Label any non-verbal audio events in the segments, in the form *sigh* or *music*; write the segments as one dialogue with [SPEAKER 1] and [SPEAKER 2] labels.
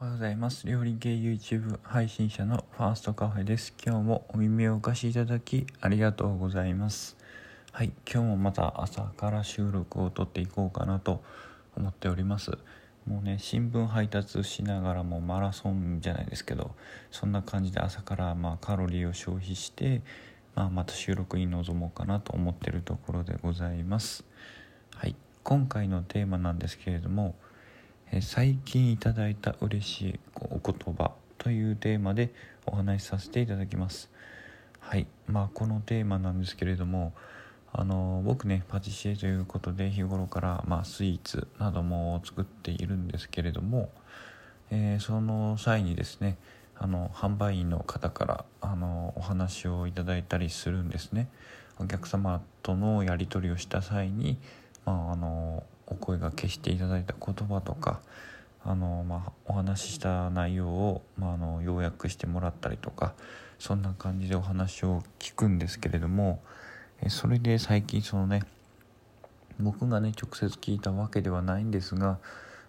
[SPEAKER 1] おはようございます。料理系 YouTube 配信者のファーストカフェです。今日もお耳をお貸しいただきありがとうございます。はい、今日もまた朝から収録を撮っていこうかなと思っております。もうね、新聞配達しながらもマラソンじゃないですけど、そんな感じで朝からまあカロリーを消費して、まあ、また収録に臨もうかなと思ってるところでございます。はい、今回のテーマなんですけれども、最近いただいた嬉しいお言葉というテーマでお話しさせていただきます。はい。まあこのテーマなんですけれどもあの僕ねパティシエということで日頃から、まあ、スイーツなども作っているんですけれども、えーその際にですねあの販売員の方からあのお話をいただいたりするんですね。お客様とのやり取りをした際に、まあ、あのお声がけしていただいた言葉とかあの、まあ、お話しした内容を、まあ、あの要約してもらったりとかそんな感じでお話を聞くんですけれどもえそれで最近そのね僕がね直接聞いたわけではないんですが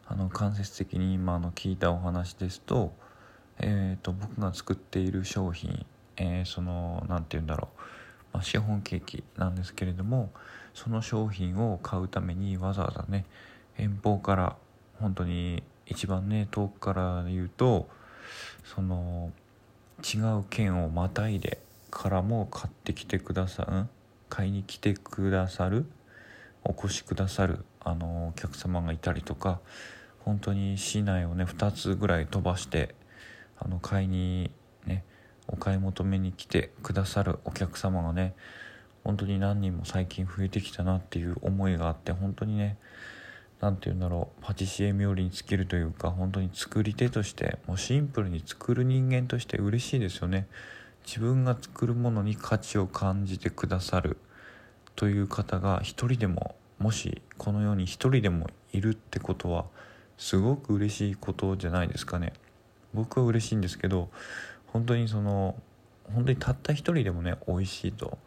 [SPEAKER 1] あの間接的に今の聞いたお話ですと,、えー、と僕が作っている商品、えーその何て言うんだろう、まあ、シフォンケーキなんですけれどもその商品を買うためにわざわざね遠方から本当に一番ね遠くから言うとその違う県をまたいでからも買ってきてくださん買いに来てくださるお越しくださるあのお客様がいたりとか本当に市内をね2つぐらい飛ばしてあの買いにお買い求めに来てくださるお客様がね本当に何人も最近増えてきたなっていう思いがあって本当にね何て言うんだろうパティシエ冥利に尽きるというか本当に作り手としてもうシンプルに作る人間として嬉しいですよね。自分が作るものに価値を感じてくださるという方が一人でももしこの世に一人でもいるってことはすごく嬉しいことじゃないですかね。僕は嬉しいんですけど本当にその本当にたった一人でもね美味しいと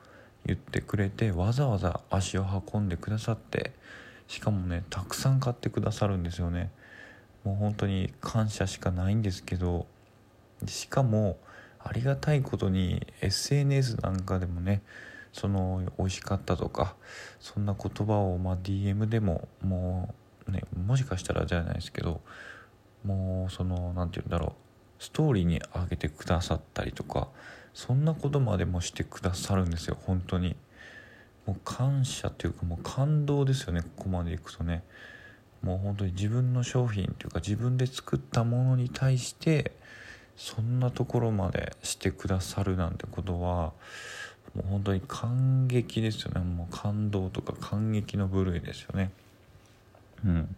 [SPEAKER 1] 言ってくれてわざわざ足を運んでくださってしかもねたくさん買ってくださるんですよね。もう本当に感謝しかないんですけどしかもありがたいことに SNS なんかでもねその美味しかったとかそんな言葉を、ま、DM でももうねもしかしたらじゃないですけどもうその何て言うんだろうストーリーに上げてくださったりとかそんなことまでもしてくださるんですよ本当に。もう感謝というかもう感動ですよねここまでいくとね。もう本当に自分の商品というか自分で作ったものに対してそんなところまでしてくださるなんてことはもう本当に感激ですよね。もう感動とか感激の部類ですよね。うん。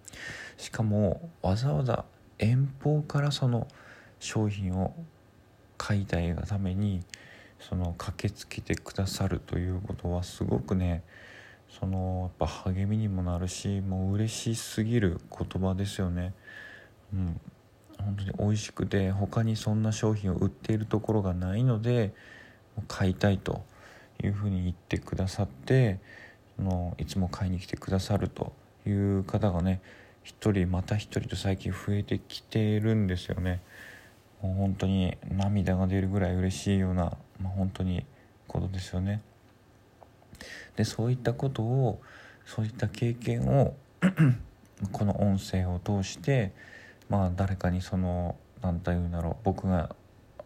[SPEAKER 1] しかもわざわざ遠方からその商品を買いたいがためにその駆けつけてくださるということはすごくねそのやっぱ励みにもなるしもう嬉しすぎる言葉ですよね。うん。本当に美味しくて他にそんな商品を売っているところがないので買いたいというふうに言ってくださってそのいつも買いに来てくださるという方がね一人また一人と最近増えてきているんですよね。もう本当に涙が出るぐらい嬉しいような、まあ、本当にことですよね。でそういったことをそういった経験を *clears throat* この音声を通してまあ誰かにその何て言うんだろう僕が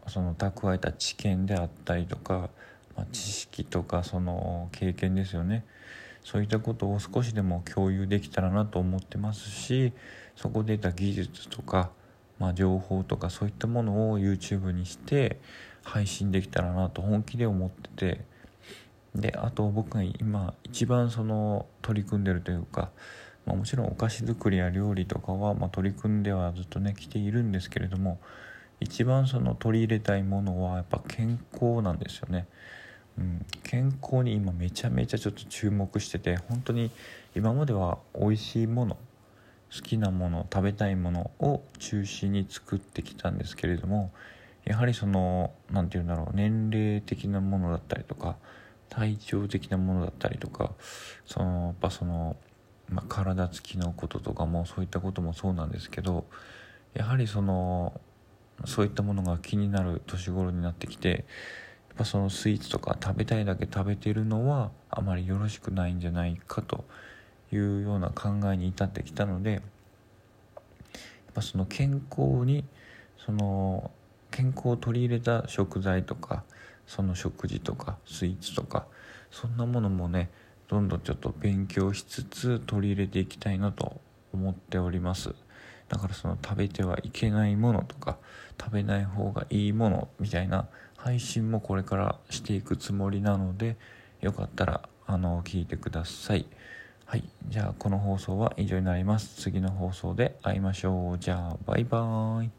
[SPEAKER 1] その蓄えた知見であったりとか、まあ、知識とかその経験ですよね。そういったことを少しでも共有できたらなと思ってますしそこで得た技術とか、まあ、情報とかそういったものを YouTube にして配信できたらなと本気で思っててであと僕が今一番その取り組んでるというか、まあ、もちろんお菓子作りや料理とかは、ま、取り組んではずっとね来ているんですけれども一番その取り入れたいものはやっぱ健康なんですよね。うん、健康に今めちゃめちゃちょっと注目してて本当に今までは美味しいもの好きなもの食べたいものを中心に作ってきたんですけれどもやはりその何て言うんだろう年齢的なものだったりとか体調的なものだったりとかそのやっぱその、まあ、体つきのこととかもそういったこともそうなんですけどやはりそのそういったものが気になる年頃になってきてやっぱそのスイーツとか食べたいだけ食べてるのはあまりよろしくないんじゃないかというような考えに至ってきたのでやっぱその健康にその健康を取り入れた食材とかその食事とかスイーツとかそんなものもねどんどんちょっと勉強しつつ取り入れていきたいなと思っております。だからその食べてはいけないものとか食べない方がいいものみたいな配信もこれからしていくつもりなのでよかったらあの聞いてください。はい。じゃあこの放送は以上になります。次の放送で会いましょう。じゃあバイバーイ。